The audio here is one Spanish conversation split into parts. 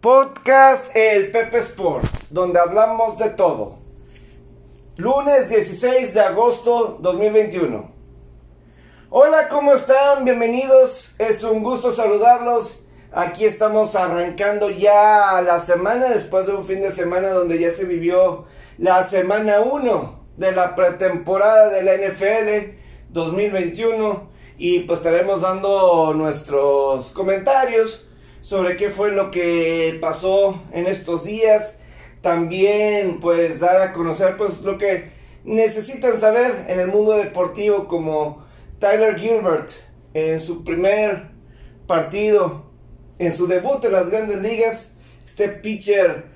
Podcast El Pepe Sports, donde hablamos de todo. Lunes 16 de agosto 2021. Hola, ¿cómo están? Bienvenidos. Es un gusto saludarlos. Aquí estamos arrancando ya la semana después de un fin de semana donde ya se vivió la semana 1 de la pretemporada de la NFL 2021 y pues estaremos dando nuestros comentarios sobre qué fue lo que pasó en estos días. También pues dar a conocer pues lo que necesitan saber en el mundo deportivo como Tyler Gilbert en su primer partido, en su debut en las grandes ligas, este pitcher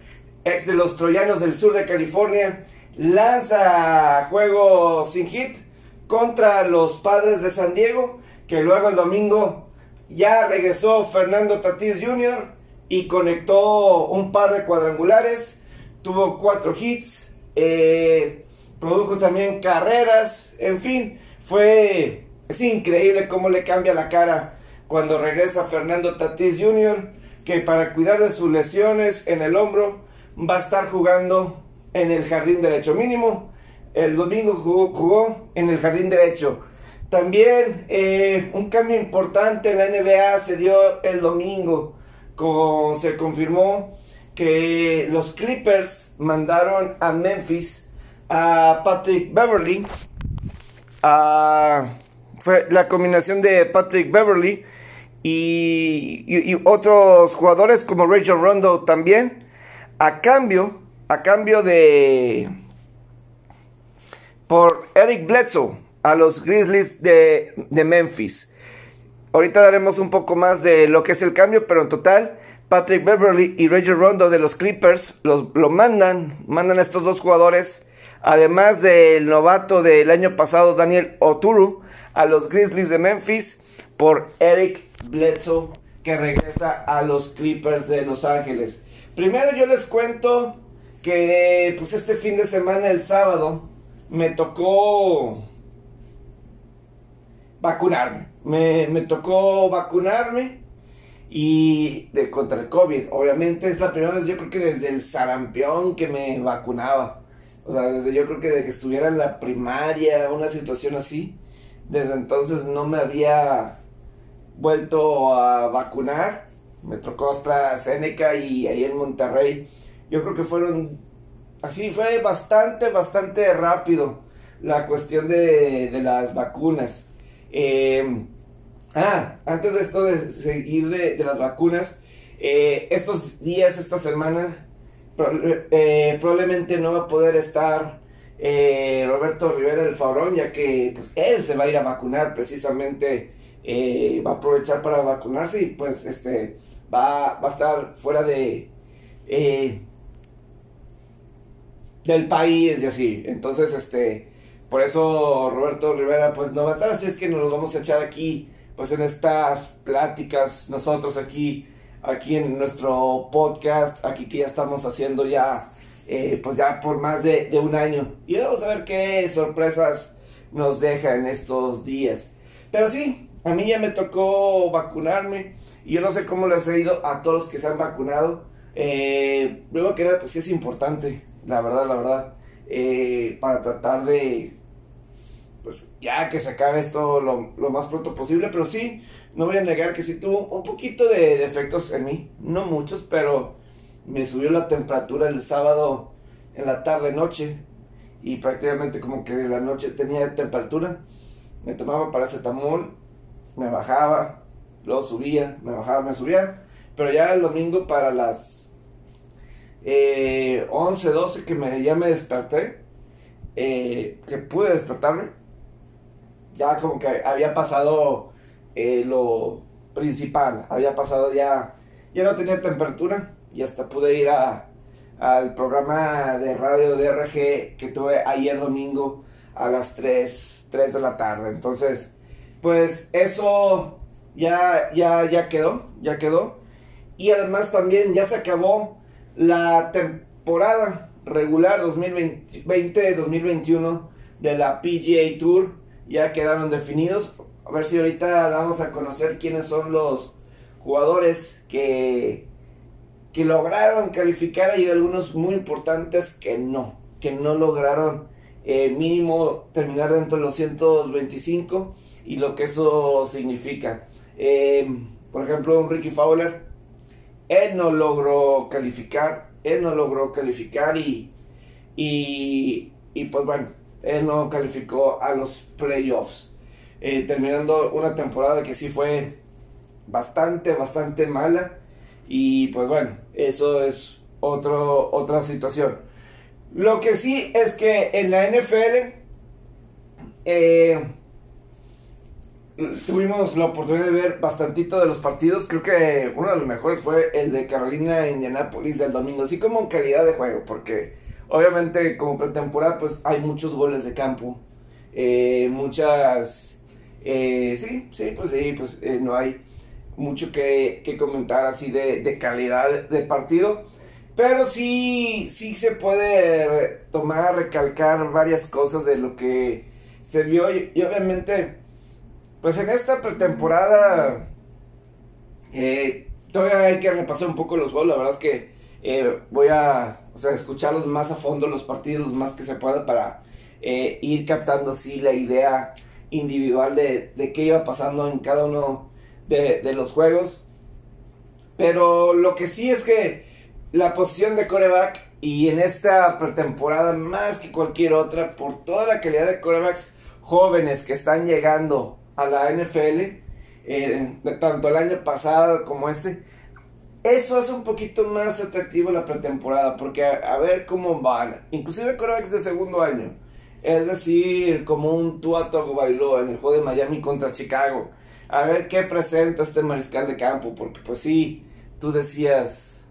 ex de los Troyanos del sur de California lanza juego sin hit contra los padres de San Diego, que luego el domingo ya regresó Fernando Tatis Jr. y conectó un par de cuadrangulares, tuvo cuatro hits, eh, produjo también carreras, en fin, fue, es increíble cómo le cambia la cara cuando regresa Fernando Tatis Jr., que para cuidar de sus lesiones en el hombro va a estar jugando en el jardín derecho mínimo el domingo jugó, en el jardín derecho. También eh, un cambio importante en la NBA se dio el domingo. Con, se confirmó que los Clippers mandaron a Memphis a Patrick Beverly. fue la combinación de Patrick Beverly y, y otros jugadores como Rachel Rondo también. A cambio, a cambio de por Eric Bledsoe a los Grizzlies de, Memphis. Ahorita daremos un poco más de lo que es el cambio, pero en total, Patrick Beverly y Reggie Rondo de los Clippers los, lo mandan, mandan a estos dos jugadores, además del novato del año pasado, Daniel Oturu, a los Grizzlies de Memphis por Eric Bledsoe, que regresa a los Clippers de Los Ángeles. Primero yo les cuento que pues este fin de semana, el sábado, me tocó vacunarme. Me, tocó vacunarme y de contra el COVID. Obviamente es la primera vez, yo creo que desde el sarampión que me vacunaba. O sea, desde yo creo que desde que estuviera en la primaria, una situación así. Desde entonces no me había vuelto a vacunar. Me tocó AstraZeneca y ahí en Monterrey. Yo creo que fueron Así fue bastante, bastante rápido la cuestión de, las vacunas. Em, ah, antes de esto de seguir de, las vacunas, eh, estos días, esta semana, eh, probablemente no va a poder estar eh, Roberto Rivera del Fabrón, ya que pues, él se va a ir a vacunar precisamente, va a aprovechar para vacunarse y pues este va, a estar fuera de del país y así. Entonces, este, por eso Roberto Rivera pues no va a estar así, es que nos vamos a echar aquí, pues en estas pláticas, nosotros aquí, aquí en nuestro podcast, aquí que ya estamos haciendo ya, eh, pues ya por más de, un año. Y vamos a ver qué sorpresas nos deja en estos días. Pero sí, a mí ya me tocó vacunarme y yo no sé cómo les ha ido a todos los que se han vacunado. Eh, primero que nada, pues sí es importante la verdad, la verdad, eh, para tratar de, pues ya que se acabe esto lo, más pronto posible, pero sí, no voy a negar que sí tuvo un poquito de defectos en mí, no muchos, pero me subió la temperatura el sábado en la tarde noche y prácticamente como que la noche tenía temperatura, me tomaba paracetamol, me bajaba, luego subía, me bajaba, me subía, pero ya el domingo para las eh, 11, 12 que me, ya me desperté, eh, que pude despertarme, ya como que había pasado eh, lo principal, había pasado ya, ya no tenía temperatura y hasta pude ir a, al programa de radio de RG que tuve ayer domingo a las 3, 3 de la tarde. Entonces, pues eso ya, ya, ya quedó, ya quedó. Y además también ya se acabó la temporada regular 2020-2021 de la PGA Tour ya quedaron definidos. A ver si ahorita vamos a conocer quiénes son los jugadores que que lograron calificar y algunos muy importantes que no, que no lograron eh, mínimo terminar dentro de los 125 y lo que eso significa. Eh, por ejemplo, un Ricky Fowler, él no logró calificar, él no logró calificar y, y, y pues bueno, él no calificó a los playoffs, eh, terminando una temporada que sí fue bastante, bastante mala y pues bueno, eso es otro, otra situación. Lo que sí es que en la NFL eh, tuvimos la oportunidad de ver bastantito de los partidos. Creo que uno de los mejores fue el de Carolina Indianapolis del domingo, así como en calidad de juego, porque obviamente como pretemporada pues hay muchos goles de campo, eh, muchas... Eh, sí, sí, pues sí, pues eh, no hay mucho que, comentar así de, calidad de partido. Pero sí, sí se puede tomar, recalcar varias cosas de lo que se vio. Y, obviamente, pues en esta pretemporada, eh, todavía hay que repasar un poco los goles. La verdad es que eh, voy a o sea, escucharlos más a fondo, los partidos más que se pueda para eh, ir captando así la idea individual de, de qué iba pasando en cada uno de, los juegos. Pero lo que sí es que la posición de coreback y en esta pretemporada más que cualquier otra, por toda la calidad de corebacks jóvenes que están llegando a la NFL, eh, tanto el año pasado como este, eso es un poquito más atractivo la pretemporada, porque a, ver cómo van, inclusive corebacks de segundo año, es decir, como un Tua Tagovailoa en el juego de Miami contra Chicago, a ver qué presenta este mariscal de campo, porque pues sí, tú decías,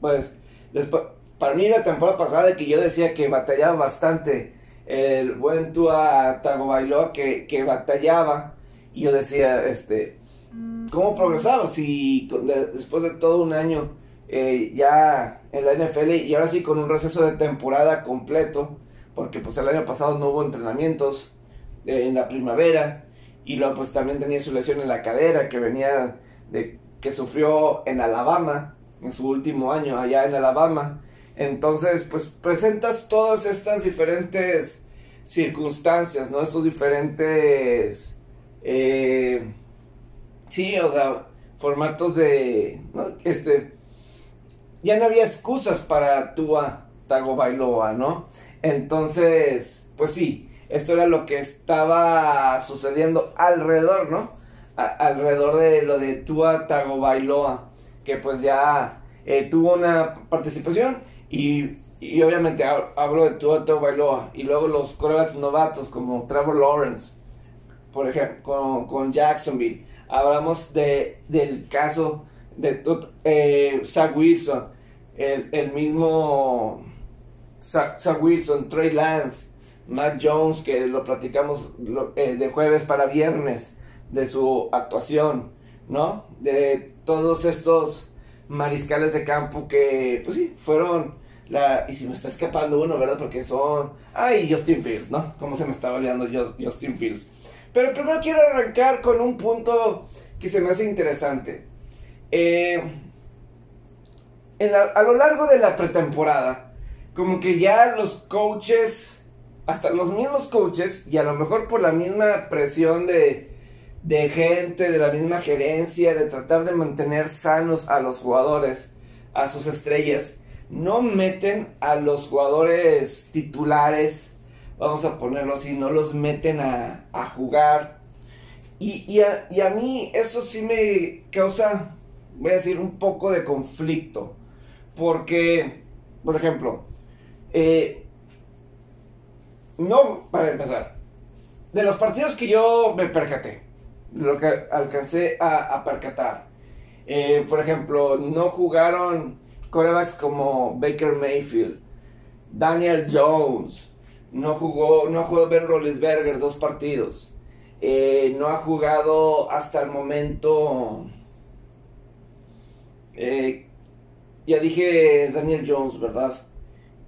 pues, después, para mí la temporada pasada que yo decía que batallaba bastante el buen Tua Tagovailoa que, que batallaba y yo decía, este, ¿cómo progresaba? Si después de todo un año eh, ya en la NFL y ahora sí con un receso de temporada completo, porque pues el año pasado no hubo entrenamientos eh, en la primavera, y luego pues también tenía su lesión en la cadera que venía de que sufrió en Alabama en su último año allá en Alabama entonces pues presentas todas estas diferentes circunstancias no estos diferentes eh, sí o sea formatos de este ya no había excusas para Tua Tagovailoa no entonces pues sí esto era lo que estaba sucediendo alrededor, ¿no? alrededor de lo de Tua Tagovailoa, que pues ya eh, tuvo una participación y, obviamente hablo de Tua Tagovailoa y luego los quarterbacks novatos como Trevor Lawrence, por ejemplo, con, Jacksonville. Hablamos de, del caso de eh, Zach Wilson, el, mismo Zach Wilson, Trey Lance, Matt Jones, que lo platicamos eh, de jueves para viernes, de su actuación, ¿no? De todos estos mariscales de campo que, pues sí, fueron Y si me está escapando uno, ¿verdad? Porque son... Ay, Justin Fields, ¿no? ¿Cómo se me está olvidando Justin Fields? Pero primero quiero arrancar con un punto que se me hace interesante. Eh, a lo largo de la pretemporada, como que ya los coaches hasta los mismos coaches, y a lo mejor por la misma presión de, de gente, de la misma gerencia, de tratar de mantener sanos a los jugadores, a sus estrellas, no meten a los jugadores titulares, vamos a ponerlo así, no los meten a, a jugar. Y, y, a, y, a, mí eso sí me causa, voy a decir, un poco de conflicto. Porque, por ejemplo, eh, no, para empezar, de los partidos que yo me percaté, lo que alcancé a, percatar, eh, por ejemplo, no jugaron corebacks como Baker Mayfield, Daniel Jones, no jugó, no jugó Ben Roethlisberger dos partidos, eh, no ha jugado hasta el momento, eh, ya dije Daniel Jones, ¿verdad?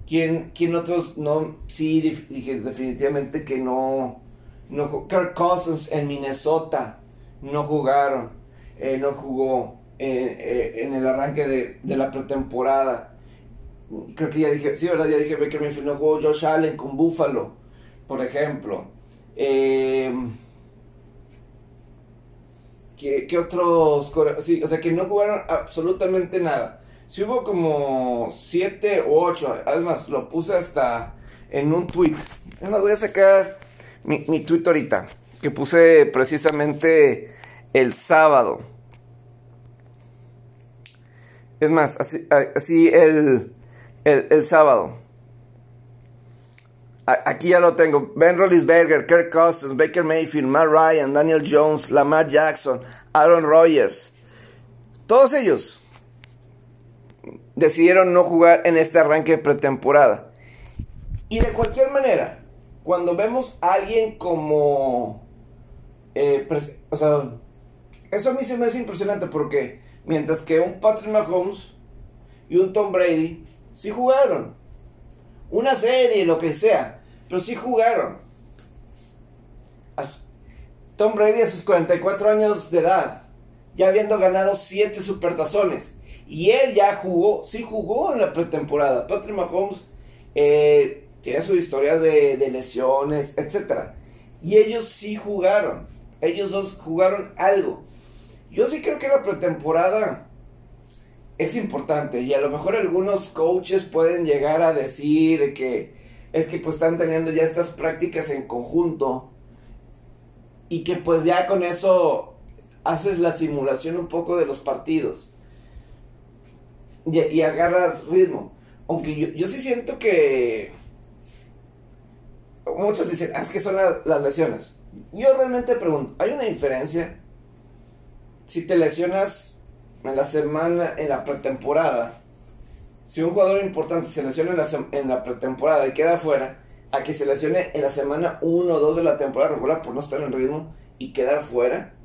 ¿Quién, quién otros no? Sí, dije definitivamente que no. no Kirk Cousins en Minnesota no jugaron. Eh, no jugó. Eh, en el arranque de, la pretemporada. Creo que ya dije, sí, ¿verdad? Ya dije Baker Mayfield no jugó Josh Allen con Buffalo, por ejemplo. Eh, ¿qué, ¿Qué otros? Sí, o sea, que no jugaron absolutamente nada. Si hubo como 7 o 8, además lo puse hasta en un tweet. Es más, voy a sacar mi, mi tweet ahorita, que puse precisamente el sábado. Es más, así, el, el, sábado. Aquí ya lo tengo. Ben Roethlisberger, Kirk Cousins, Baker Mayfield, Matt Ryan, Daniel Jones, Lamar Jackson, Aaron Rodgers. Todos ellos decidieron no jugar en este arranque de pretemporada. Y de cualquier manera, cuando vemos a alguien como... Eh, o sea, eso a mí se me hace impresionante porque mientras que un Patrick Mahomes y un Tom Brady sí jugaron. Una serie, lo que sea, pero sí jugaron. Tom Brady a sus 44 años de edad, ya habiendo ganado 7 supertazones. Y él ya jugó, sí jugó en la pretemporada. Patrick Mahomes eh, tiene su historia de, de lesiones, etc. Y ellos sí jugaron. Ellos dos jugaron algo. Yo sí creo que la pretemporada es importante. Y a lo mejor algunos coaches pueden llegar a decir que es que pues están teniendo ya estas prácticas en conjunto. Y que pues ya con eso haces la simulación un poco de los partidos y, agarras ritmo. Aunque yo, yo, sí siento que muchos dicen, ah, es que son las lesiones. Yo realmente pregunto, ¿hay una diferencia si te lesionas en la semana, en la pretemporada? Si un jugador importante se lesiona en la, en la pretemporada y queda fuera, a que se lesione en la semana 1 o 2 de la temporada regular por no estar en ritmo y quedar fuera.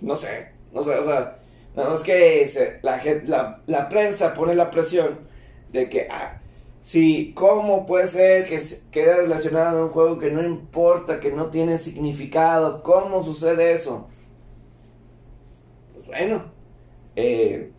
No sé, no sé, o sea, Nada más que la, la, prensa pone la presión de que, ah, si, ¿cómo puede ser que quede relacionado a un juego que no importa, que no tiene significado? ¿Cómo sucede eso? Bueno, eh,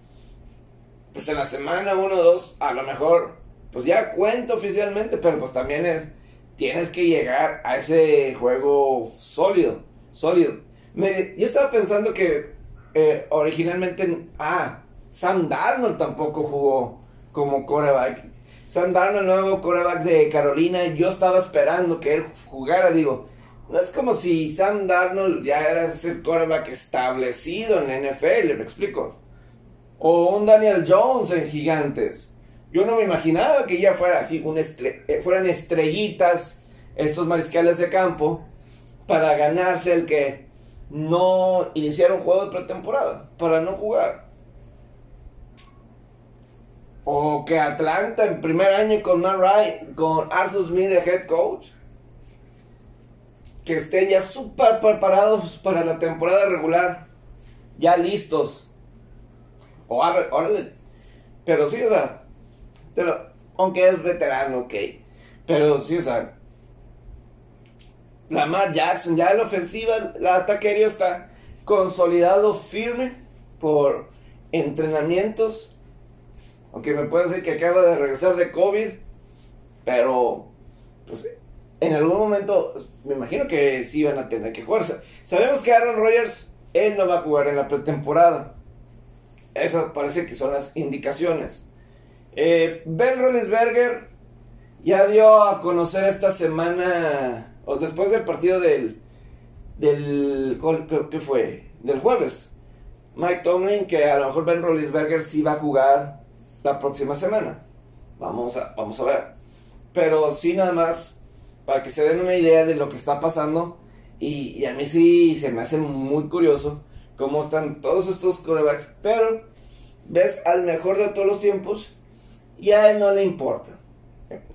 pues en la semana 1 o 2, a lo mejor, pues ya cuenta oficialmente, pero pues también es, tienes que llegar a ese juego sólido, sólido. Me, yo estaba pensando que eh, originalmente, ah, Sam Darnold tampoco jugó como coreback. Sam Darnold, nuevo coreback de Carolina, yo estaba esperando que él jugara, digo, no es como si Sam Darnold ya era ese coreback establecido en la NFL, me explico. O un Daniel Jones en Gigantes. Yo no me imaginaba que ya fuera así, un eh, fueran estrellitas estos mariscales de campo para ganarse el que no iniciar un juego de pretemporada para no jugar. O que Atlanta en primer año con con Arthur Smith de head coach, que estén ya súper preparados para la temporada regular, ya listos. O órale. Pero sí, o sea, aunque es veterano, ok. Pero sí, o sea, Lamar Jackson, ya la ofensiva, el ataque aéreo está consolidado firme por entrenamientos. Aunque me puede decir que acaba de regresar de COVID, pero pues en algún momento me imagino que sí van a tener que jugar. Sabemos que Aaron Rodgers, él no va a jugar en la pretemporada. Eso parece que son las indicaciones. Eh, ben Roethlisberger ya dio a conocer esta semana o después del partido del, del, ¿qué fue? Del jueves. Mike Tomlin, que a lo mejor Ben Roethlisberger sí va a jugar la próxima semana. Vamos a, vamos a ver. Pero sí nada más, para que se den una idea de lo que está pasando. Y, a mí sí se me hace muy curioso cómo están todos estos corebacks. Pero ves al mejor de todos los tiempos y a él no le importa.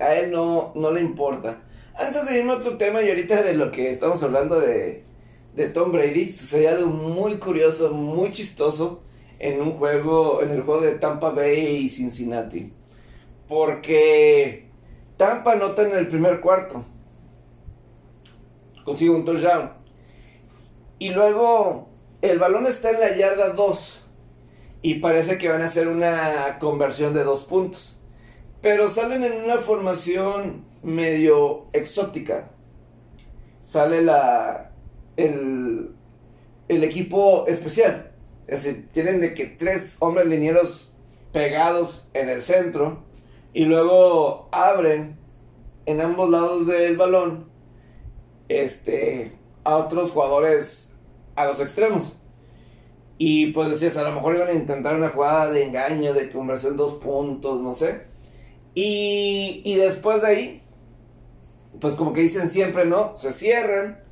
A él no, no le importa. Antes de irme a otro tema y ahorita de lo que estamos hablando de, de Tom Brady, sucedió algo muy curioso, muy chistoso en un juego, en el juego de Tampa Bay y Cincinnati. Porque Tampa anota en el primer cuarto. Consigue un touchdown. Y luego el balón está en la yarda 2 y parece que van a hacer una conversión de dos puntos. Pero salen en una formación medio exótica. Sale la el, el equipo especial. Es decir, tienen de que tres hombres linieros pegados en el centro y luego abren en ambos lados del balón este a otros jugadores a los extremos. Y pues decías, a lo mejor iban a intentar una jugada de engaño, de conversión dos puntos, no sé. Y, y después de ahí, pues como que dicen siempre, ¿no? Se cierran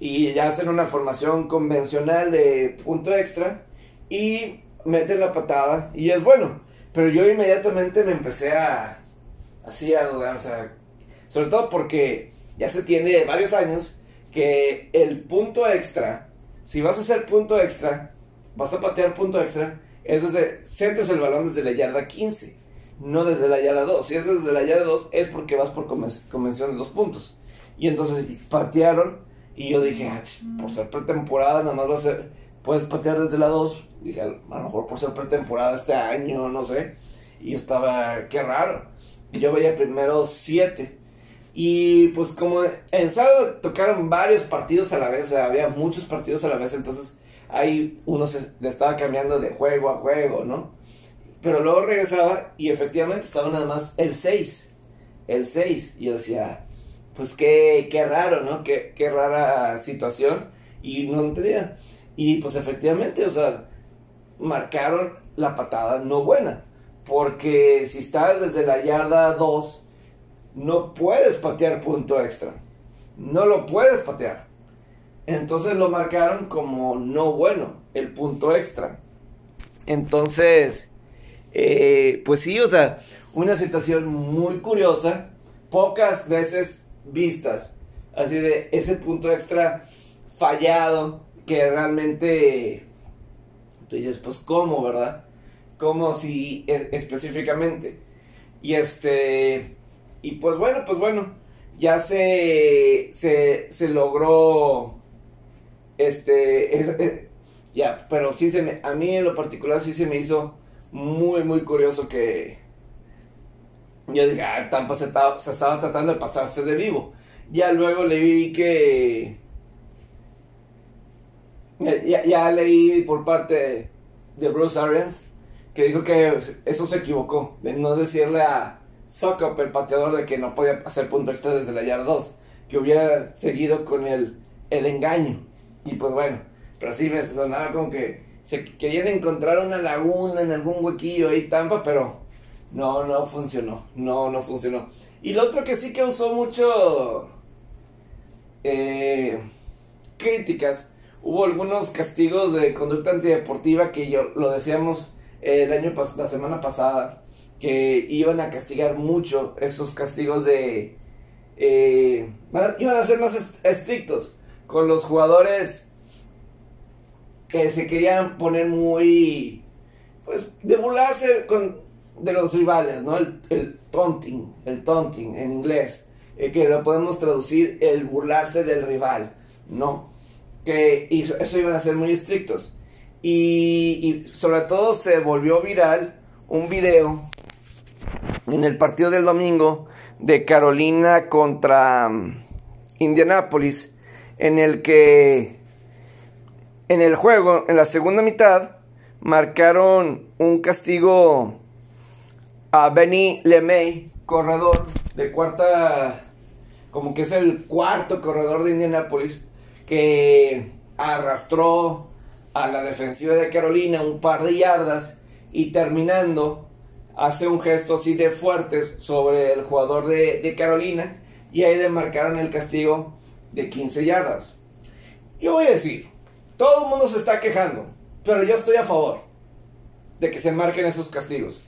y ya hacen una formación convencional de punto extra y meten la patada y es bueno. Pero yo inmediatamente me empecé a, así a dudar, o sea, sobre todo porque ya se tiene varios años que el punto extra, si vas a hacer punto extra, vas a patear punto extra, es desde, centres el balón desde la yarda 15, no desde la yarda 2. Si es desde la yarda 2 es porque vas por convención de dos puntos. Y entonces patearon y yo dije, ah, por ser pretemporada, nada más va a ser, puedes patear desde la 2. Dije, a lo mejor por ser pretemporada este año, no sé. Y yo estaba, qué raro. Y yo veía primero 7. Y pues como en sábado tocaron varios partidos a la vez, o sea, había muchos partidos a la vez, entonces ahí uno se le estaba cambiando de juego a juego, ¿no? Pero luego regresaba y efectivamente estaba nada más el 6. El 6. Y yo decía, pues qué, qué raro, ¿no? Qué, qué rara situación. Y no entendía. Y pues efectivamente, o sea, marcaron la patada no buena. Porque si estás desde la yarda 2, no puedes patear punto extra. No lo puedes patear. Entonces lo marcaron como no bueno, el punto extra. Entonces, eh, pues sí, o sea, una situación muy curiosa. Pocas veces vistas. Así de ese punto extra fallado que realmente tú dices, pues cómo, ¿verdad? Como si e, específicamente. Y este, y pues bueno, pues bueno, ya se, se, se logró, este, ya, pero sí se me, a mí en lo particular sí se me hizo muy, muy curioso que, yo dije, ah, Tampa se estaba, se estaba tratando de pasarse de vivo. Ya luego le vi que. Ya, ya leí por parte de Bruce Arians que dijo que eso se equivocó, de no decirle a Sokop, el pateador, de que no podía hacer punto extra desde la yarda 2, que hubiera seguido con el, el engaño. Y pues bueno, pero sí me sonaba como que se querían encontrar una laguna en algún huequillo ahí Tampa, pero no, no funcionó. No, no funcionó. Y lo otro que sí que usó mucho eh, críticas. Hubo algunos castigos de conducta antideportiva que yo lo decíamos el año la semana pasada que iban a castigar mucho esos castigos de eh, iban a ser más estrictos con los jugadores que se querían poner muy pues de burlarse con de los rivales, ¿no? El, taunting, el taunting en inglés, eh, que lo podemos traducir el burlarse del rival, ¿no? Que eso iban a ser muy estrictos. Y, y, sobre todo se volvió viral un video en el partido del domingo de Carolina contra um, Indianapolis, en el que en el juego, en la segunda mitad, marcaron un castigo a Benny LeMay, corredor de cuarta, como que es el cuarto corredor de Indianapolis, que arrastró a la defensiva de Carolina un par de yardas y terminando hace un gesto así de fuerte sobre el jugador de, Carolina y ahí le marcaron el castigo de 15 yardas. Yo voy a decir, todo el mundo se está quejando, pero yo estoy a favor de que se marquen esos castigos.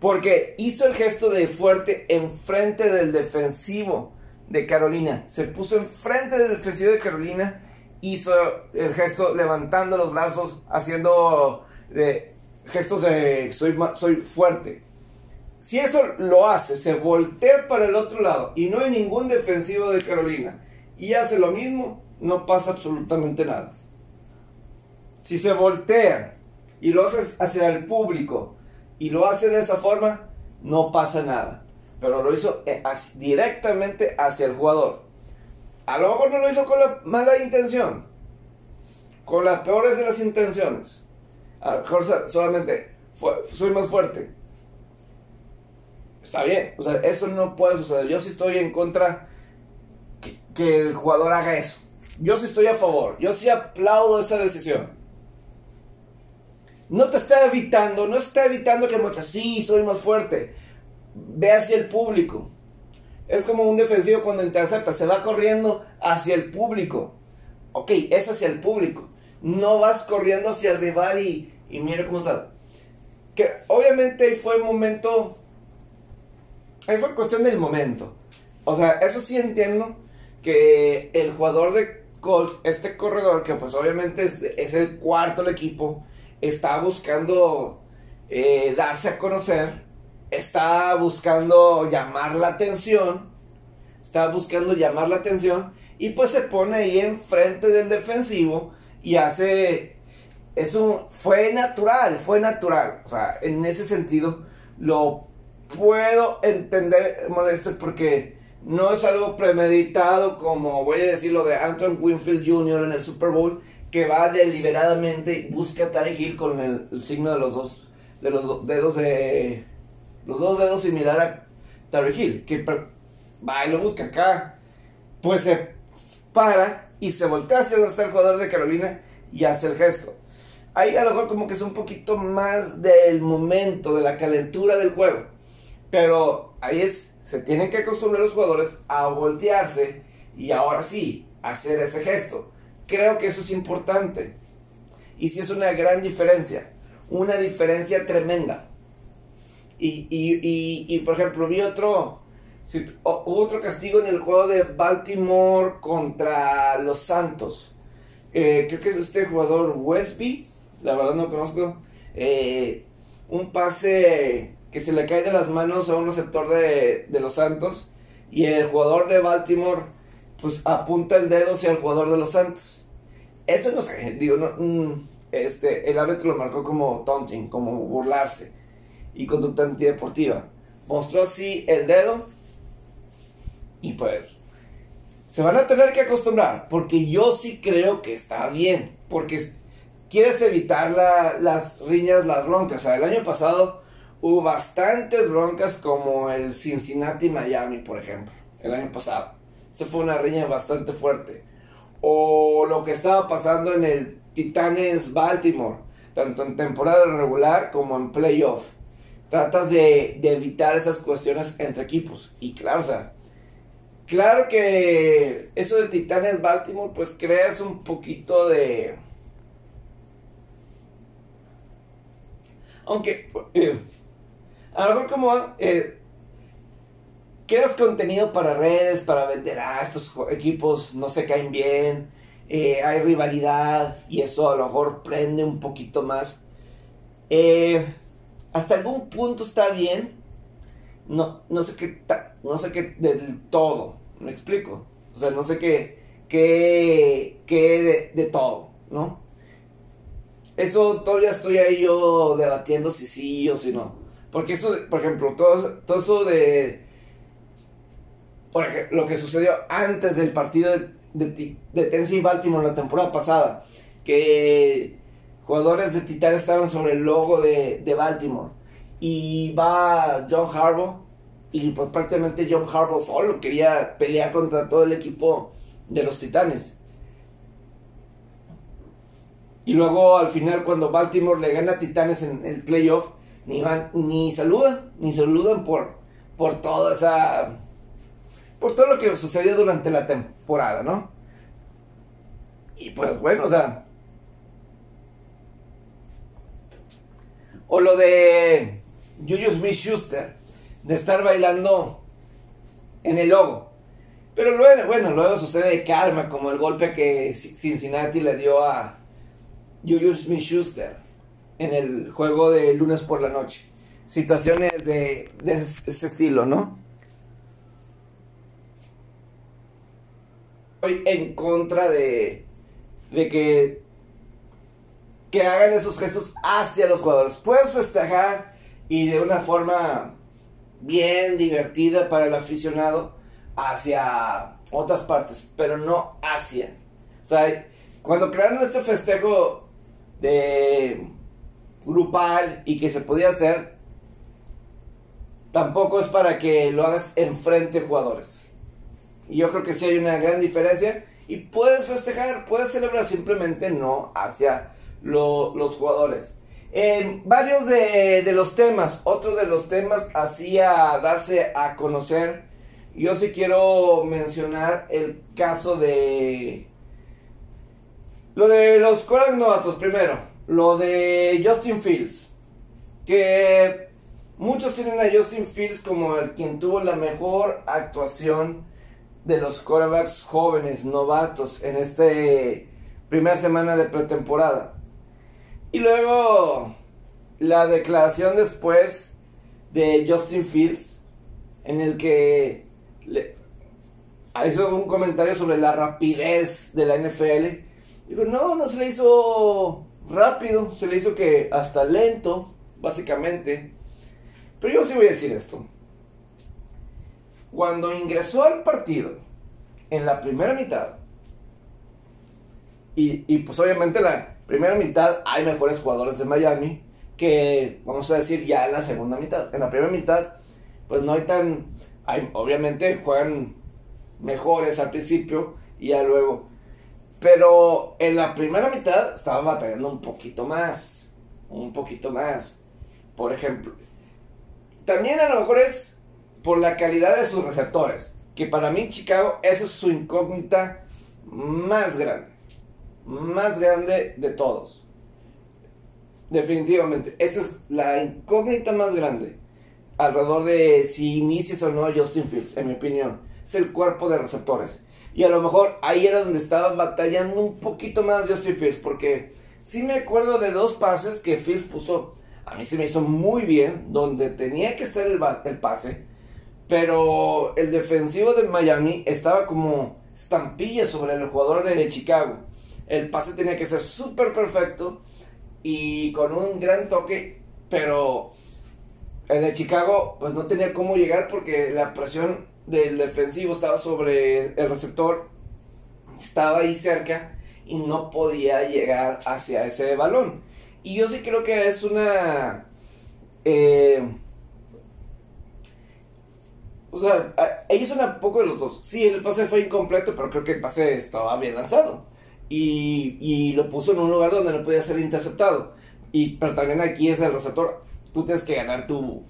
Porque hizo el gesto de fuerte enfrente del defensivo de Carolina. Se puso enfrente del defensivo de Carolina. Hizo el gesto levantando los brazos, haciendo de, gestos de soy, soy fuerte. Si eso lo hace, se voltea para el otro lado y no hay ningún defensivo de Carolina y hace lo mismo, no pasa absolutamente nada. si se voltea y lo hace hacia el público y lo hace de esa forma, no pasa nada. Pero lo hizo eh, directamente hacia el jugador. A lo mejor no lo hizo con la mala intención, con las peores de las intenciones. A lo mejor solamente soy más fuerte. Está bien, o sea, eso no puede suceder. Yo sí estoy en contra que, el jugador haga eso. Yo sí estoy a favor. Yo sí aplaudo esa decisión no te está evitando, no está evitando que muestres, sí, soy más fuerte. Ve hacia el público. Es como un defensivo cuando intercepta, se va corriendo hacia el público. Ok, es hacia el público. No vas corriendo hacia el rival y, y mira cómo está. Que obviamente fue el momento. Ahí fue cuestión del momento. O sea, eso sí entiendo que el jugador de Colts, este corredor, que pues obviamente es, es el cuarto del equipo, está buscando eh, darse a conocer, está buscando llamar la atención, está buscando llamar la atención y pues se pone ahí enfrente del defensivo y hace eso fue natural, fue natural, o sea, en ese sentido lo puedo entender molesto porque no es algo premeditado como voy a decir lo de Anton Winfield Jr. en el Super Bowl que va deliberadamente y busca a Tarek Hill con el, signo de los dos de los dedos de los dos dedos similar a Tarek Hill, que va y lo busca acá, pues se para y se voltea hacia donde el jugador de Carolina y hace el gesto. Ahí a lo mejor como que es un poquito más del momento, de la calentura del juego. Pero ahí es, se tienen que acostumbrar los jugadores a voltearse y ahora sí, hacer ese gesto. Creo que eso es importante. Y sí es una gran diferencia. Una diferencia tremenda. Y, y, por ejemplo, vi otro. hubo otro castigo en el juego de Baltimore contra los Santos. Eh, creo que este jugador Westby, la verdad no conozco. Eh, un pase que se le cae de las manos a un receptor de, de los Santos. Y el jugador de Baltimore, pues apunta el dedo hacia el jugador de los Santos eso no sé, digo, mm, este, el árbitro lo marcó como taunting, como burlarse y conducta antideportiva. Mostró así el dedo y pues se van a tener que acostumbrar, porque yo sí creo que está bien, porque quieres evitar las riñas, las broncas. O sea, el año pasado hubo bastantes broncas como el Cincinnati-Miami, por ejemplo, el año pasado. Esa fue una riña bastante fuerte o lo que estaba pasando en el Titanes Baltimore, tanto en temporada regular como en playoff. Tratas de, evitar esas cuestiones entre equipos. Y claro, o sea, claro que eso de Titanes Baltimore, pues creas un poquito de. Aunque, eh, a lo mejor como eh, contenido para redes, para vender, ah, estos equipos no se caen bien, eh, hay rivalidad y eso a lo mejor prende un poquito más. Eh, hasta algún punto está bien, no, no sé qué, no sé del todo, me explico, o sea, no sé qué, qué, qué de, todo, ¿no? Eso todavía estoy ahí yo debatiendo si sí o si no. Porque eso, por ejemplo, todo, todo eso de por ejemplo, lo que sucedió antes del partido de, de, Tennessee y Baltimore la temporada pasada, que jugadores de Titan estaban sobre el logo de, Baltimore y va John Harbaugh y pues prácticamente John Harbaugh solo quería pelear contra todo el equipo de los Titanes. Y luego al final cuando Baltimore le gana a Titanes en el playoff, ni van, ni saludan, ni saludan por, por toda esa por todo lo que sucedió durante la temporada, ¿no? Y pues bueno, o sea. O lo de Julius Smith Schuster, de estar bailando en el logo. Pero luego, bueno, luego sucede karma, como el golpe que Cincinnati le dio a Julius Smith Schuster en el juego de lunes por la noche. Situaciones de, de ese estilo, ¿no? en contra de, de que que hagan esos gestos hacia los jugadores. Puedes festejar y de una forma bien divertida para el aficionado hacia otras partes, pero no hacia. O sea, cuando crearon este festejo de grupal y que se podía hacer, tampoco es para que lo hagas enfrente de jugadores. Y yo creo que sí hay una gran diferencia y puedes festejar, puedes celebrar simplemente no hacia los jugadores. En varios de, los temas, otros de los temas hacía darse a conocer. Yo sí quiero mencionar el caso de lo de los coras novatos primero, lo de Justin Fields, que muchos tienen a Justin Fields como el quien tuvo la mejor actuación de los quarterbacks jóvenes, novatos, en esta primera semana de pretemporada. Y luego la declaración después de Justin Fields, en el que le hizo un comentario sobre la rapidez de la NFL. Digo, no, no se le hizo rápido, se le hizo que hasta lento, básicamente. Pero yo sí voy a decir esto. Cuando ingresó al partido, en la primera mitad, y, y pues obviamente la, primera mitad hay mejores jugadores de Miami que, vamos a decir, ya en la segunda mitad. En la primera mitad, pues no hay tan... Obviamente juegan mejores al principio y ya luego. Pero en la primera mitad estaba batallando un poquito más. Un poquito más. Por ejemplo. También a lo mejor es por la calidad de sus receptores. Que para mí Chicago, esa es su incógnita más grande más grande de todos. Definitivamente. Esa es la incógnita más grande. Alrededor de si inicias o no Justin Fields, en mi opinión. Es el cuerpo de receptores. Y a lo mejor ahí era donde estaba batallando un poquito más Justin Fields. Porque sí me acuerdo de dos pases que Fields puso. A mí se me hizo muy bien. Donde tenía que estar el, el pase. Pero el defensivo de Miami estaba como estampilla sobre el jugador de Chicago. El pase tenía que ser súper perfecto y con un gran toque, pero el de Chicago pues no tenía cómo llegar porque la presión del defensivo estaba sobre el receptor, estaba ahí cerca y no podía llegar hacia ese balón. Y yo sí creo que es una... Eh, o sea, ellos son un poco de los dos. Sí, el pase fue incompleto, pero creo que el pase estaba bien lanzado y, lo puso en un lugar donde no podía ser interceptado. Y, pero también aquí es el receptor. Tú tienes que ganar tu,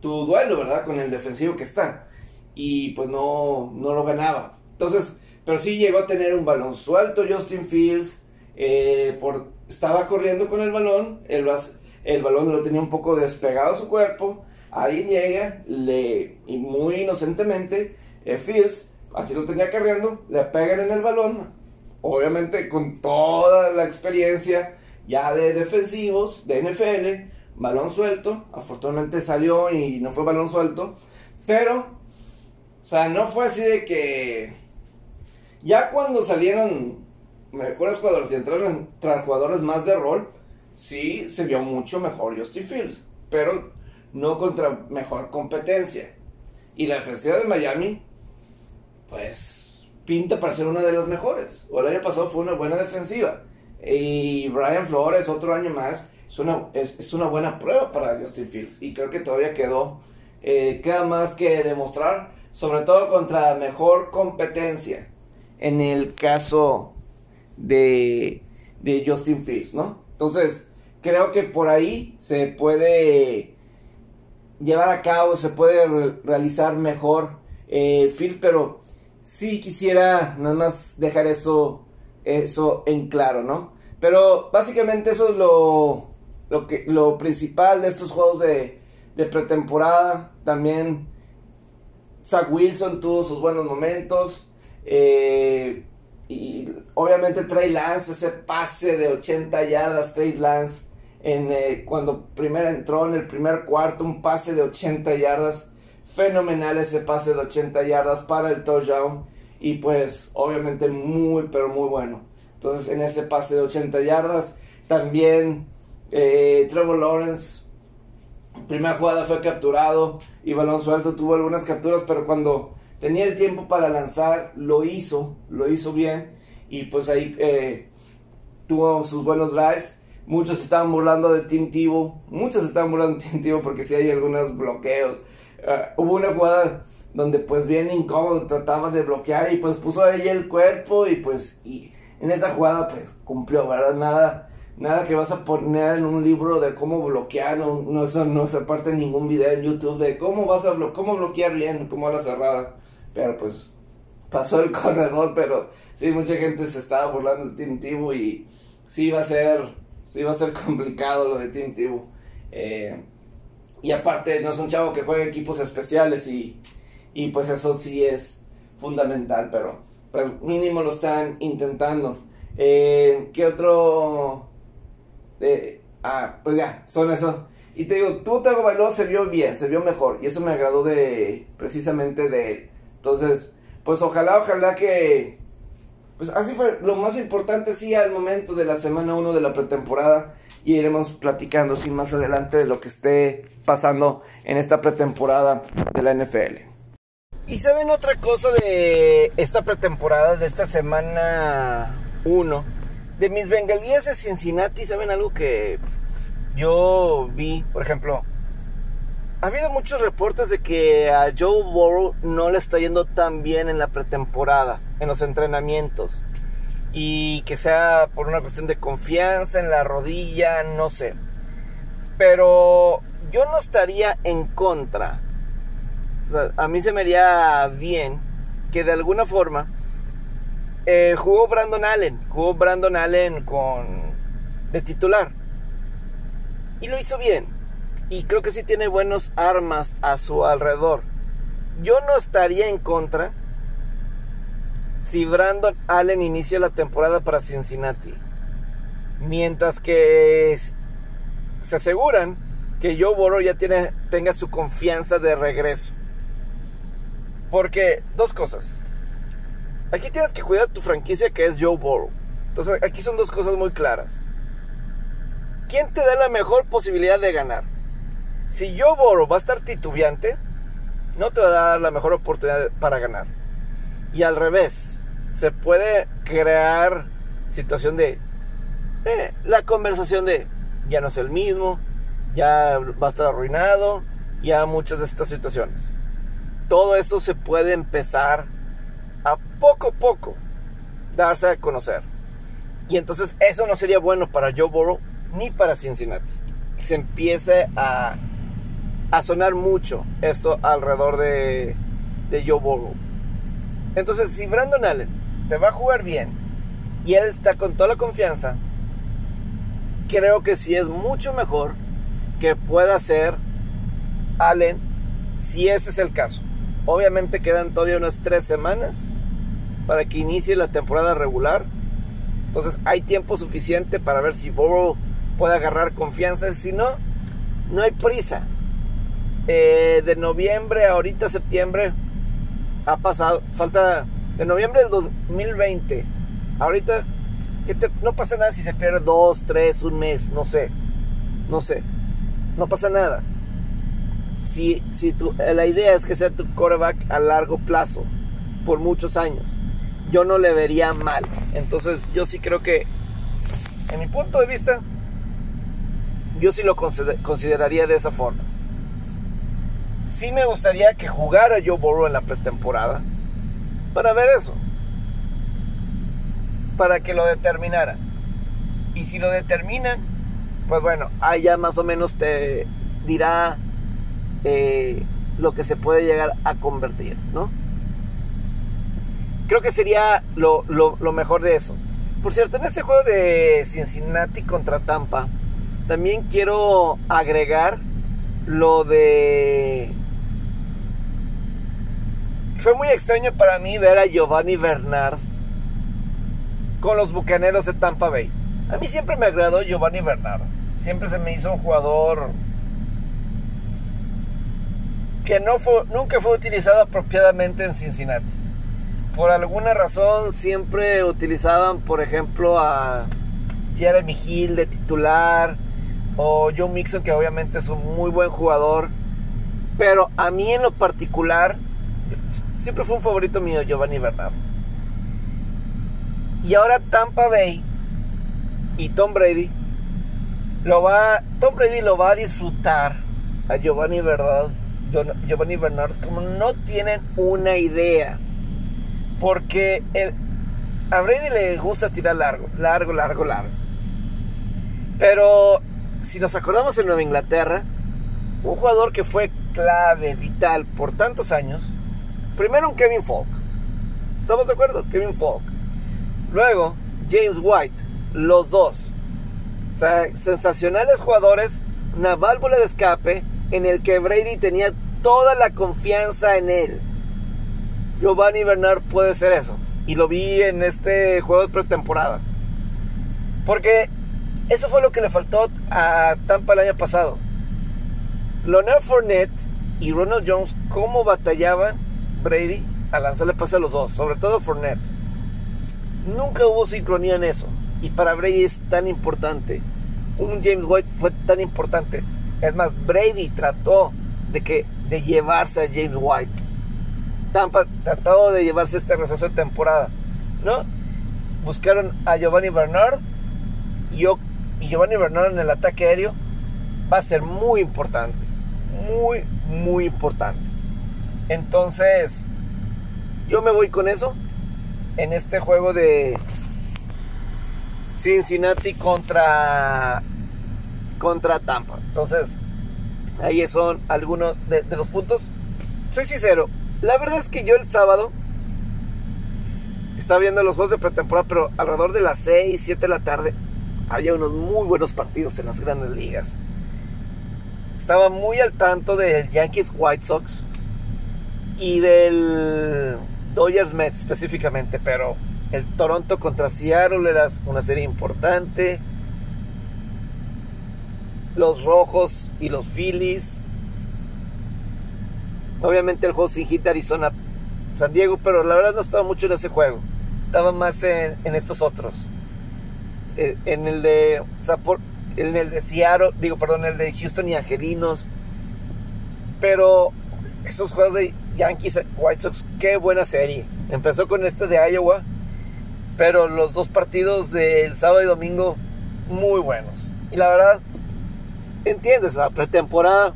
tu duelo, ¿verdad? Con el defensivo que está. Y pues no, no lo ganaba. Entonces, pero sí llegó a tener un balón suelto Justin Fields. Eh, por, estaba corriendo con el balón. El, el balón lo tenía un poco despegado a su cuerpo. Alguien llega, le, y muy inocentemente, eh, Fields, así lo tenía cargando, le pegan en el balón, obviamente con toda la experiencia ya de defensivos de NFL, balón suelto, afortunadamente salió y no fue balón suelto, pero, o sea, no fue así de que ya cuando salieron mejores jugadores y entraron tras jugadores más de rol, sí se vio mucho mejor Justin Fields, pero no contra mejor competencia. Y la defensiva de Miami, pues pinta para ser una de las mejores. O el año pasado fue una buena defensiva. Y Brian Flores, otro año más, es una, es, una buena prueba para Justin Fields. Y creo que todavía quedó, eh, queda más que demostrar, sobre todo contra mejor competencia. En el caso de, de Justin Fields, ¿no? Entonces, creo que por ahí se puede llevar a cabo, se puede realizar mejor eh, Fields, pero sí quisiera nada más dejar eso, eso en claro, ¿no? Pero básicamente eso es lo, lo, que, lo principal de estos juegos de, de pretemporada. También Zach Wilson tuvo sus buenos momentos. Eh, y obviamente Trey Lance, ese pase de 80 yardas, Trey Lance, en, eh, cuando primero entró en el primer cuarto, un pase de 80 yardas fenomenal ese pase de 80 yardas para el touchdown y pues obviamente muy pero muy bueno. Entonces en ese pase de 80 yardas También eh, Trevor Lawrence, primera jugada fue capturado y balón suelto, tuvo algunas capturas, pero cuando tenía el tiempo para lanzar, lo hizo, lo hizo bien y pues ahí eh, tuvo sus buenos drives. Muchos estaban burlando de Tim Tebow, muchos estaban burlando de Tim Tebow porque sí hay algunos bloqueos. Ah, hubo una jugada donde pues bien incómodo trataba de bloquear y pues puso ahí el cuerpo y pues y en esa jugada pues cumplió, ¿verdad? Nada, nada que vas a poner en un libro de cómo bloquear, no, no, eso no se parte en ningún video en YouTube de cómo vas a cómo bloquear bien, cómo a la cerrada, pero pues pasó el corredor, pero sí, mucha gente se estaba burlando de Team Tibu y sí va a ser, sí va a ser complicado lo de Team Tibu. Eh, y aparte no es un chavo que juega equipos especiales y y pues eso sí es fundamental, pero, pero mínimo lo están intentando. Eh, ¿Qué otro? Ah, pues ya, son eso. Y te digo, tú Tago Bailó se vio bien, se vio mejor. Y eso me agradó de precisamente de él. Entonces, pues ojalá, ojalá que. Pues así fue. Lo más importante sí al momento de la semana 1 de la pretemporada. Y iremos platicando sí, más adelante de lo que esté pasando en esta pretemporada de la NFL. Y saben otra cosa de esta pretemporada, de esta semana 1, de mis bengalías de Cincinnati, ¿saben algo que yo vi? Por ejemplo, ha habido muchos reportes de que a Joe Burrow no le está yendo tan bien en la pretemporada, en los entrenamientos. Y que sea por una cuestión de confianza en la rodilla, no sé. Pero yo no estaría en contra a mí se me haría bien que de alguna forma eh, jugó Brandon Allen, jugó Brandon Allen con de titular y lo hizo bien. Y creo que sí tiene buenas armas a su alrededor. Yo no estaría en contra si Brandon Allen inicia la temporada para Cincinnati. Mientras que se aseguran que Joe Burrow ya tiene, tenga su confianza de regreso. Porque, dos cosas. Aquí tienes que cuidar tu franquicia que es Joe Burrow. Entonces, aquí son dos cosas muy claras. ¿Quién te da la mejor posibilidad de ganar? Si Joe Burrow va a estar titubeante, no te va a dar la mejor oportunidad para ganar. Y al revés, se puede crear situación de eh, la conversación de ya no es el mismo, ya va a estar arruinado, ya muchas de estas situaciones todo esto se puede empezar a poco a poco darse a conocer. Y entonces eso no sería bueno para Joe Burrow ni para Cincinnati. Se empiece a, a sonar mucho esto alrededor de, de Joe Burrow. Entonces, si Brandon Allen te va a jugar bien y él está con toda la confianza, creo que sí es mucho mejor que pueda ser Allen si ese es el caso. Obviamente quedan todavía unas tres semanas para que inicie la temporada regular. Entonces hay tiempo suficiente para ver si Burrow puede agarrar confianza. Si no, no hay prisa. Eh, de noviembre a ahorita septiembre ha pasado. Falta de noviembre del 2020. Ahorita no pasa nada si se pierde dos, tres, un mes. No sé. No sé. No pasa nada si, si tu, la idea es que sea tu quarterback a largo plazo, por muchos años, yo no le vería mal. Entonces yo sí creo que, en mi punto de vista, yo sí lo consideraría de esa forma. Sí me gustaría que jugara Joe Burrow en la pretemporada para ver eso. Para que lo determinara. Y si lo determinan, pues bueno, ahí ya más o menos te dirá eh, lo que se puede llegar a convertir, ¿no? Creo que sería lo, mejor de eso. Por cierto, en ese juego de Cincinnati contra Tampa, también quiero agregar lo de... Fue muy extraño para mí ver a Giovanni Bernard con los Bucaneros de Tampa Bay. A mí siempre me agradó Giovanni Bernard. Siempre se me hizo un jugador que no fue, nunca fue utilizado apropiadamente en Cincinnati. Por alguna razón siempre utilizaban, por ejemplo, a Jeremy Hill de titular o Joe Mixon que obviamente es un muy buen jugador. Pero a mí en lo particular siempre fue un favorito mío Giovanni Bernardo. Y ahora Tampa Bay y Tom Brady lo va Tom Brady lo va a disfrutar a Giovanni Bernardo Giovanni Bernard como no tienen una idea. Porque el, a Brady le gusta tirar largo, largo, largo, largo. Pero si nos acordamos en Nueva Inglaterra, un jugador que fue clave, vital por tantos años, primero un Kevin Falk. ¿Estamos de acuerdo? Kevin Falk. Luego James White, los dos. O sea, sensacionales jugadores, una válvula de escape en el que Brady tenía toda la confianza en él. Giovanni Bernard puede ser eso. Y lo vi en este juego de pretemporada. Porque eso fue lo que le faltó a Tampa el año pasado. Leonard Fournette y Ronald Jones, cómo batallaban Brady a lanzarle pase a los dos, sobre todo Fournette. Nunca hubo sincronía en eso. Y para Brady es tan importante. Un James White fue tan importante. Es más, Brady trató de, que, de llevarse a James White. Tampa tratado de llevarse este receso de temporada, ¿no? Buscaron a Giovanni Bernard y, y Giovanni Bernard en el ataque aéreo va a ser muy importante, muy, muy importante. Entonces, yo me voy con eso en este juego de Cincinnati contra contra Tampa. Entonces, Ahí son algunos de, los puntos. Soy sincero, la verdad es que yo el sábado estaba viendo los juegos de pretemporada, pero alrededor de las 6, 7 de la tarde había unos muy buenos partidos en las grandes ligas. Estaba muy al tanto del Yankees White Sox y del Dodgers Mets específicamente, pero el Toronto contra Seattle era una serie importante los rojos y los Phillies. Obviamente el juego sin hit Arizona San Diego, pero la verdad no estaba mucho en ese juego. Estaba más en, estos otros. Eh, en el de. En el de Seattle, digo, perdón, el de Houston y Angelinos. Pero esos juegos de Yankees White Sox, qué buena serie. Empezó con este de Iowa, pero los dos partidos del sábado y domingo, muy buenos. Y la verdad, entiendes, la pretemporada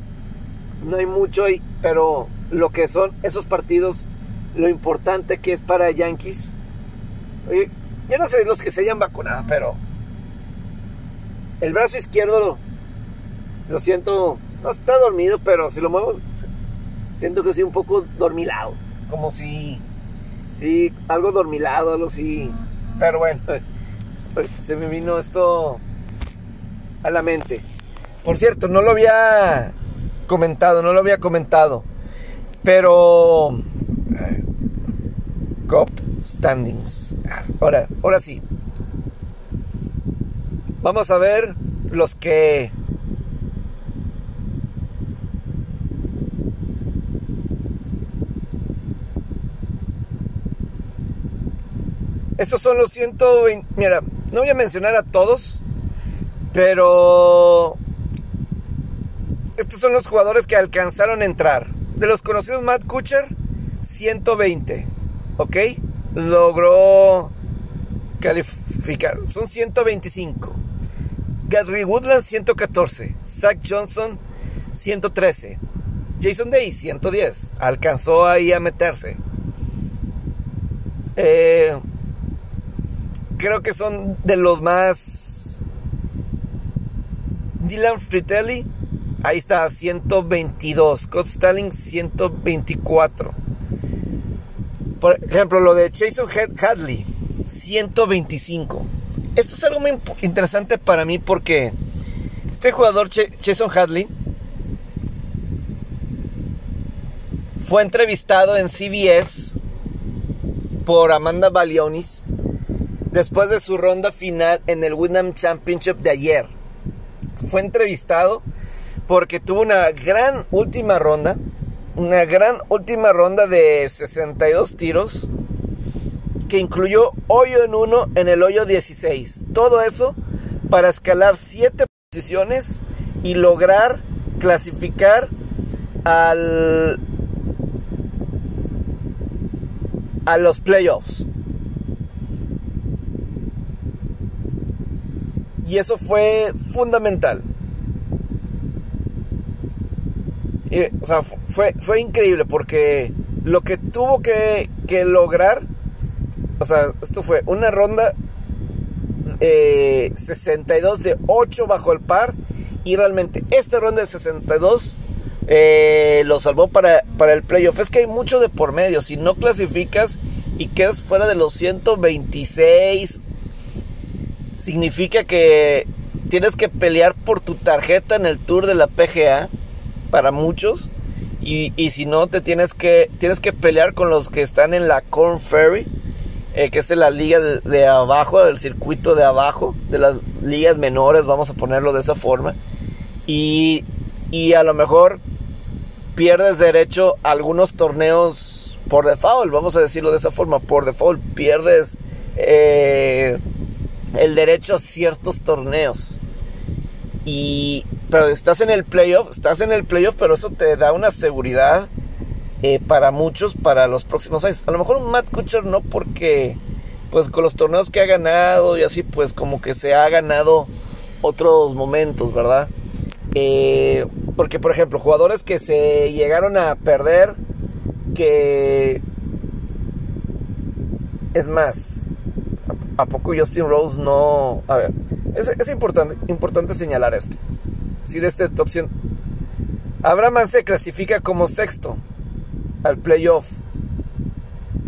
no hay mucho, pero lo que son esos partidos, lo importante que es para Yankees. Yo no sé los que se hayan vacunado, pero el brazo izquierdo lo, siento, no está dormido, pero si lo muevo, siento que sí un poco dormilado, como si, sí, algo dormilado, algo así. Pero bueno, se me vino esto a la mente. Por cierto, no lo había comentado, no lo había comentado. Pero... Cop standings. Ahora, ahora sí. Vamos a ver los que... Estos son los 120... Mira, no voy a mencionar a todos, pero estos son los jugadores que alcanzaron a entrar. De los conocidos, Matt Kuchar, 120. ¿Ok? Logró calificar. Son 125. Gary Woodland, 114. Zach Johnson, 113. Jason Day, 110. Alcanzó ahí a meterse. Eh, creo que son de los más. Dylan Fritelli, Ahí está, 122. Scott Stalling, 124. Por ejemplo, lo de Jason Hadley, 125. Esto es algo muy interesante para mí porque este jugador, Jason Hadley, fue entrevistado en CBS por Amanda Balionis después de su ronda final en el Wyndham Championship de ayer. Fue entrevistado porque tuvo una gran última ronda, una gran última ronda de 62 tiros que incluyó hoyo en uno en el hoyo 16. Todo eso para escalar 7 posiciones y lograr clasificar al a los playoffs. Y eso fue fundamental. O sea, fue, fue increíble porque lo que tuvo que, que lograr, o sea, esto fue una ronda 62 eh, de 8 bajo el par. Y realmente esta ronda de 62 eh, lo salvó para, para el playoff. Es que hay mucho de por medio. Si no clasificas y quedas fuera de los 126, significa que tienes que pelear por tu tarjeta en el tour de la PGA. Para muchos. Y, y si no, te tienes que, tienes que pelear con los que están en la Corn Ferry eh, que es la liga de, abajo, del circuito de abajo, de las ligas menores, vamos a ponerlo de esa forma. Y, y a lo mejor pierdes derecho a algunos torneos por default, vamos a decirlo de esa forma, por default pierdes eh, el derecho a ciertos torneos. Y, pero estás en el playoff, estás en el playoff, pero eso te da una seguridad eh, para muchos para los próximos años. A lo mejor Matt Kutcher no porque pues con los torneos que ha ganado y así pues como que se ha ganado otros momentos, ¿verdad? Eh, porque por ejemplo jugadores que se llegaron a perder que es más a, poco Justin Rose no a ver es, es importante importante señalar esto si de esta opción Abraham se clasifica como sexto al playoff.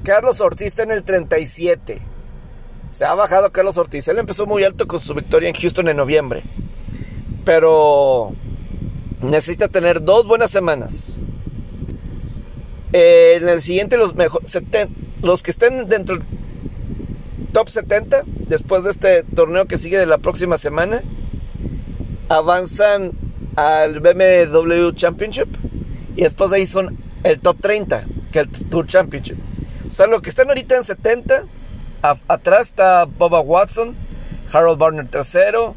Carlos Ortiz está en el 37. Se ha bajado Carlos Ortiz. Él empezó muy alto con su victoria en Houston en noviembre. Pero necesita tener dos buenas semanas. en el siguiente, los, los que estén dentro del top 70, después de este torneo que sigue de la próxima semana, avanzan al BMW Championship. Y después de ahí son el top 30, que el Tour Championship. O sea, lo que están ahorita en 70, atrás está Boba Watson, Harold Barner tercero,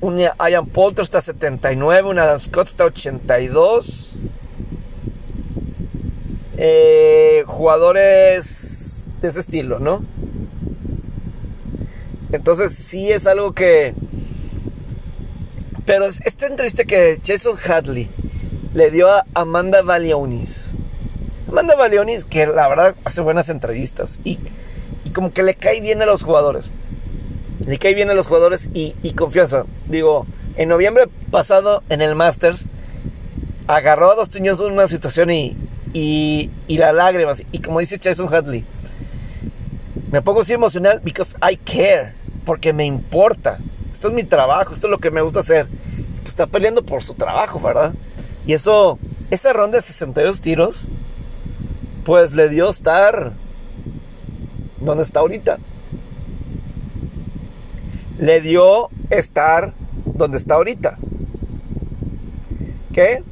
una Ian Poulter está 79, una Scott está 82. Eh, jugadores de ese estilo, ¿no? Entonces sí es algo que... Pero esta entrevista que Jason Hadley le dio a Amanda Valionis. Amanda Valionis, que la verdad hace buenas entrevistas y, como que le cae bien a los jugadores. Le cae bien a los jugadores y, confianza. Digo, en noviembre pasado en el Masters agarró a dos niños en una situación y, y, y las lágrimas. Y como dice Jason Hadley, me pongo así emocional because I care, porque me importa. Esto es mi trabajo, esto es lo que me gusta hacer. Pues está peleando por su trabajo, ¿verdad? Y eso, esa ronda de 62 tiros, pues le dio estar donde está ahorita. Le dio estar donde está ahorita. ¿Qué?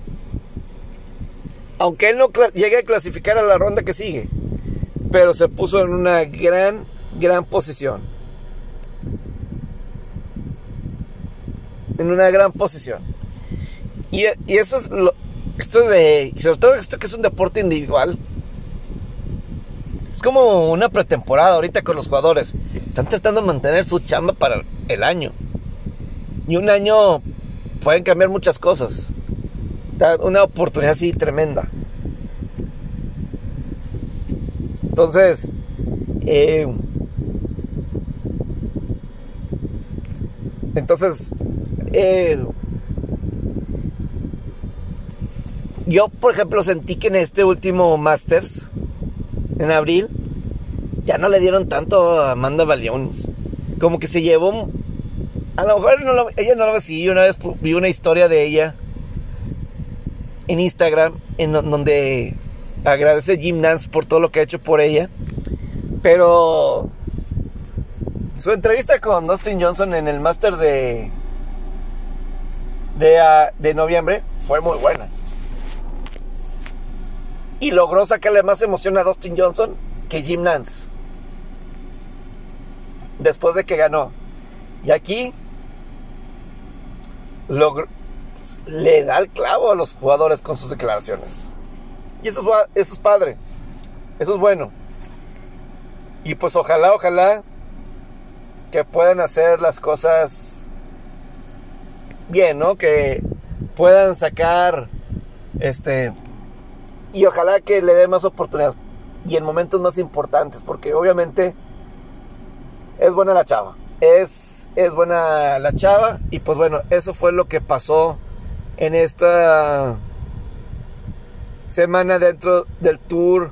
Aunque él no llegue a clasificar a la ronda que sigue, pero se puso en una gran, gran posición. En una gran posición. Y, eso es lo, esto de, sobre todo esto que es un deporte individual. Es como una pretemporada ahorita con los jugadores. Están tratando de mantener su chamba para el año. Y un año pueden cambiar muchas cosas. una oportunidad así tremenda. Entonces, eh, entonces, eh, Yo, por ejemplo, sentí que en este último Masters, en abril, ya no le dieron tanto a Amanda Baliones. Como que se llevó. A lo mejor ella no lo ve así. Una vez vi una historia de ella en Instagram, en donde agradece a Jim Nance por todo lo que ha hecho por ella. Pero su entrevista con Dustin Johnson en el Master de, de, ah, de noviembre fue muy buena y logró sacarle más emoción a Dustin Johnson que Jim Nance. Después de que ganó. Y aquí le da el clavo a los jugadores con sus declaraciones. Y eso, eso es padre. Eso es bueno. Y pues ojalá, ojalá que puedan hacer las cosas bien, ¿no? Que puedan sacar este y ojalá que le dé más oportunidades y en momentos más importantes, porque obviamente es buena la chava. Es, es buena la chava y pues bueno, eso fue lo que pasó en esta semana dentro del tour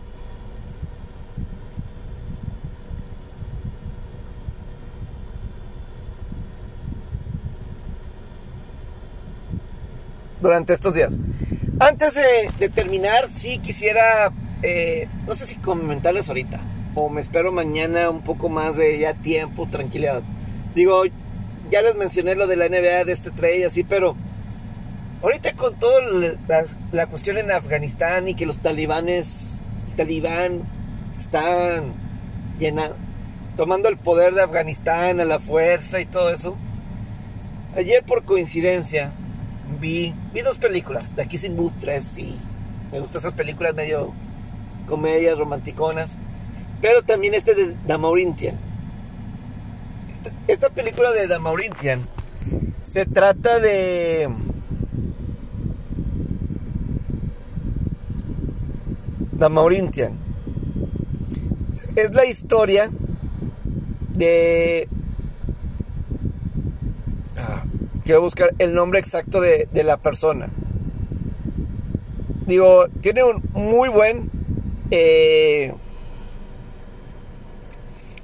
durante estos días. Antes de, terminar, sí quisiera, eh, no sé si comentarles ahorita, o me espero mañana un poco más de ya tiempo, tranquilidad. Digo, ya les mencioné lo de la NBA, de este trade, así, pero ahorita con toda la, cuestión en Afganistán y que los talibanes, el talibán, están llena, tomando el poder de Afganistán a la fuerza y todo eso. Ayer por coincidencia vi, vi dos películas. The Kissing Booth 3, sí. Me gustan esas películas medio comedias romanticonas. Pero también este de The Maurintian. Esta, película de The Maurintian se trata de... The Maurintian. Es la historia de Quiero buscar el nombre exacto de, la persona. Digo, tiene un muy buen eh,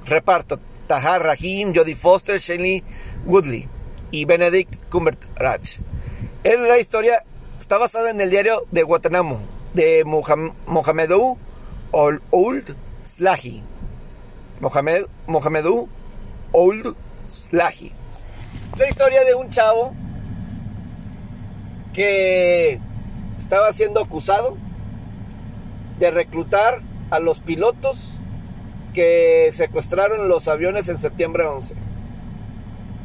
reparto. Tahar Rahim, Jodie Foster, Shelley Woodley y Benedict Cumberbatch. Es la historia, está basada en el diario de Guantanamo de Mohamedou Old Slahi. Mohamed, Mohamedou Old Slahi. Es la historia de un chavo que estaba siendo acusado de reclutar a los pilotos que secuestraron los aviones en septiembre 11.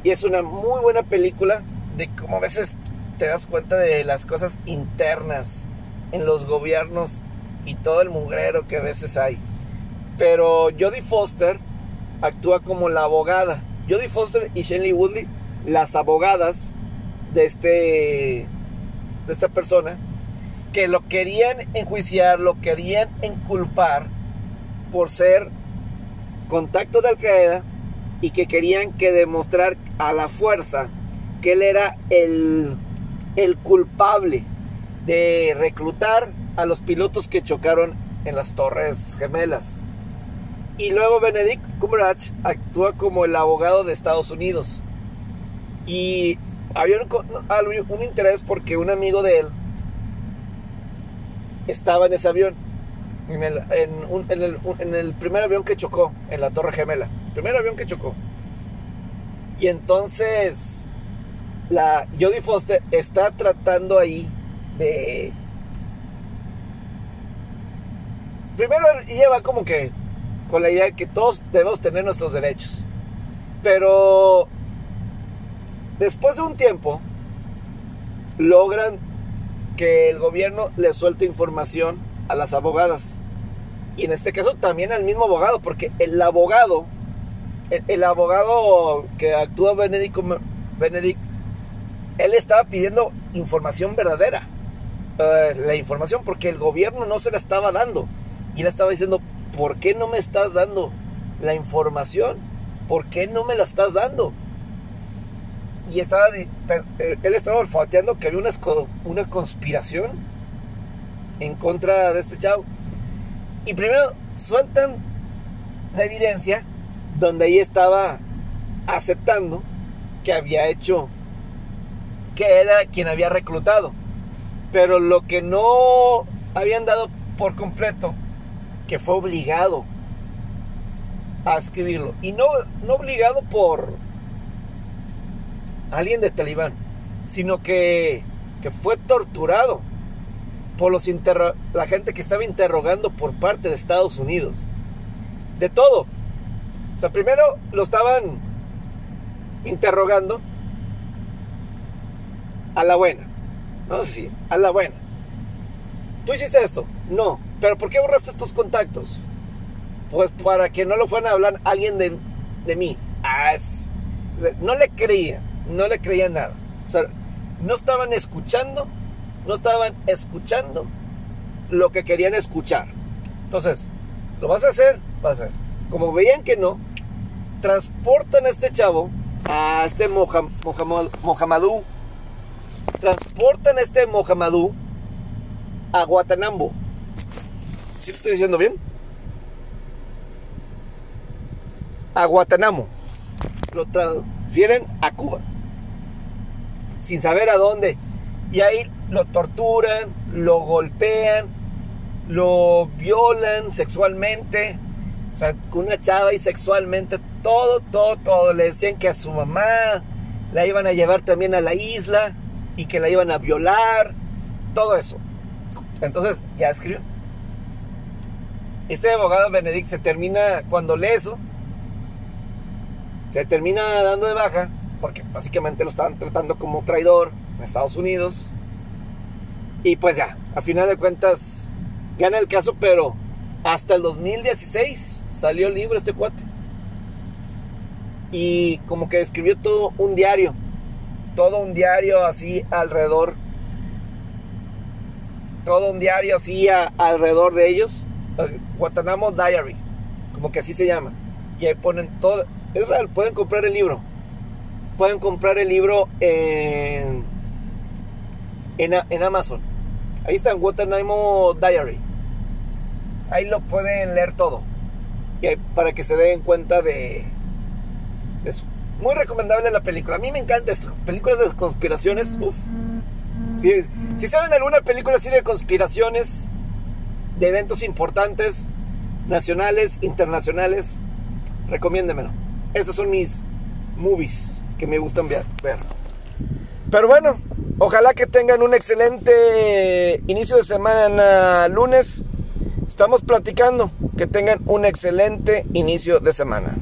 Y es una muy buena película de cómo a veces te das cuenta de las cosas internas en los gobiernos y todo el mugrero que a veces hay. Pero Jodie Foster actúa como la abogada. Jodie Foster y Shelley Woodley las abogadas de este de esta persona que lo querían enjuiciar, lo querían enculpar por ser contacto de Al Qaeda y que querían que demostrar a la fuerza que él era el, el culpable de reclutar a los pilotos que chocaron en las Torres Gemelas. Y luego Benedict Cumberbatch actúa como el abogado de Estados Unidos. Y había un, interés porque un amigo de él estaba en ese avión. En el, primer avión que chocó en la Torre Gemela. Primer avión que chocó. Y entonces la Jodie Foster está tratando ahí de... Primero lleva como que con la idea de que todos debemos tener nuestros derechos. Pero Después de un tiempo, logran que el gobierno le suelte información a las abogadas. Y en este caso también al mismo abogado, porque el abogado, el, abogado que actúa Benedict, Benedict, él estaba pidiendo información verdadera. Eh, la información porque el gobierno no se la estaba dando. Y él estaba diciendo, ¿por qué no me estás dando la información? ¿Por qué no me la estás dando? Y estaba eh, él estaba olfateando que había una, una conspiración en contra de este chavo. Y primero sueltan la evidencia donde ahí estaba aceptando que había hecho, que era quien había reclutado. Pero lo que no habían dado por completo, que fue obligado a escribirlo. Y no, no obligado por, alguien de Talibán, sino que, que fue torturado por los la gente que estaba interrogando por parte de Estados Unidos. De todo. O sea, primero lo estaban interrogando a la buena. Vamos a decir, a la buena. ¿Tú hiciste esto? No. ¿Pero por qué borraste tus contactos? Pues para que no lo fueran a hablar alguien de, de mí. Ah, no le creía, no le creía nada. O sea, no estaban escuchando, no estaban escuchando lo que querían escuchar. Entonces, ¿lo vas a hacer? Vas a hacer. Como veían que no, transportan a este chavo, a este Mohamadú, transportan a este Mohamadú a Guatanambo. ¿Sí lo estoy diciendo bien? A Guatanamo. Lo transfieren a Cuba. Sin saber a dónde. Y ahí lo torturan, lo golpean, lo violan sexualmente. O sea, con una chava y sexualmente, todo, todo, todo. Le decían que a su mamá la iban a llevar también a la isla y que la iban a violar. Todo eso. Entonces, ya escribió. Este abogado Benedict se termina, cuando lee eso, se termina dando de baja, porque básicamente lo estaban tratando como traidor en Estados Unidos. Y pues ya, a final de cuentas, gana el caso, pero hasta el 2016 salió libre este cuate. Y como que escribió todo un diario, todo un diario así alrededor todo un diario así alrededor de ellos. Guantanamo Diary, como que así se llama. Y ahí ponen todo. Es real, pueden comprar el libro. Pueden comprar el libro en, en, Amazon. Ahí está, Guantanamo Diary. Ahí lo pueden leer todo. Y para que se den cuenta de, eso. Muy recomendable la película. A mí me encanta eso. Películas de conspiraciones. Uf. Si, saben alguna película así de conspiraciones, de eventos importantes, nacionales, internacionales, recomiéndemelo. Esos son mis movies que me gustan ver. Pero bueno, ojalá que tengan un excelente inicio de semana lunes. Estamos platicando. Que tengan un excelente inicio de semana.